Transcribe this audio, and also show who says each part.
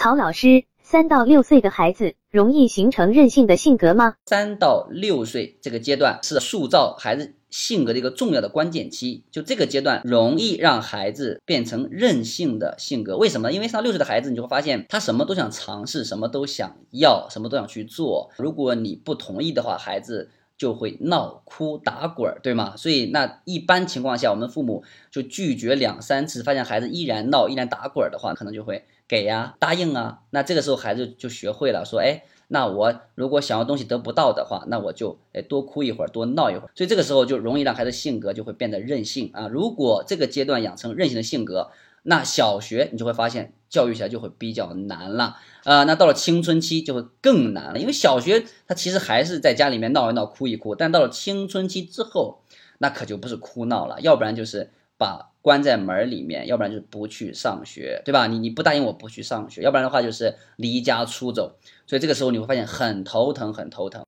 Speaker 1: 曹老师，三到六岁的孩子容易形成任性的性格吗？
Speaker 2: 三到六岁这个阶段是塑造孩子性格的一个重要的关键期，就这个阶段容易让孩子变成任性的性格。为什么？因为三到六岁的孩子，你就会发现他什么都想尝试，什么都想要，什么都想去做。如果你不同意的话，孩子就会闹、哭、打滚，对吗？所以那一般情况下，我们父母就拒绝两三次，发现孩子依然闹、依然打滚的话，可能就会。给呀，答应啊，那这个时候孩子就学会了说，哎，那我如果想要东西得不到的话，那我就哎多哭一会儿，多闹一会儿，所以这个时候就容易让孩子性格就会变得任性啊。如果这个阶段养成任性的性格，那小学你就会发现教育起来就会比较难了啊。那到了青春期就会更难了，因为小学他其实还是在家里面闹一闹、哭一哭，但到了青春期之后，那可就不是哭闹了，要不然就是把。关在门里面，要不然就是不去上学，对吧？你你不答应我不去上学，要不然的话就是离家出走，所以这个时候你会发现很头疼，很头疼。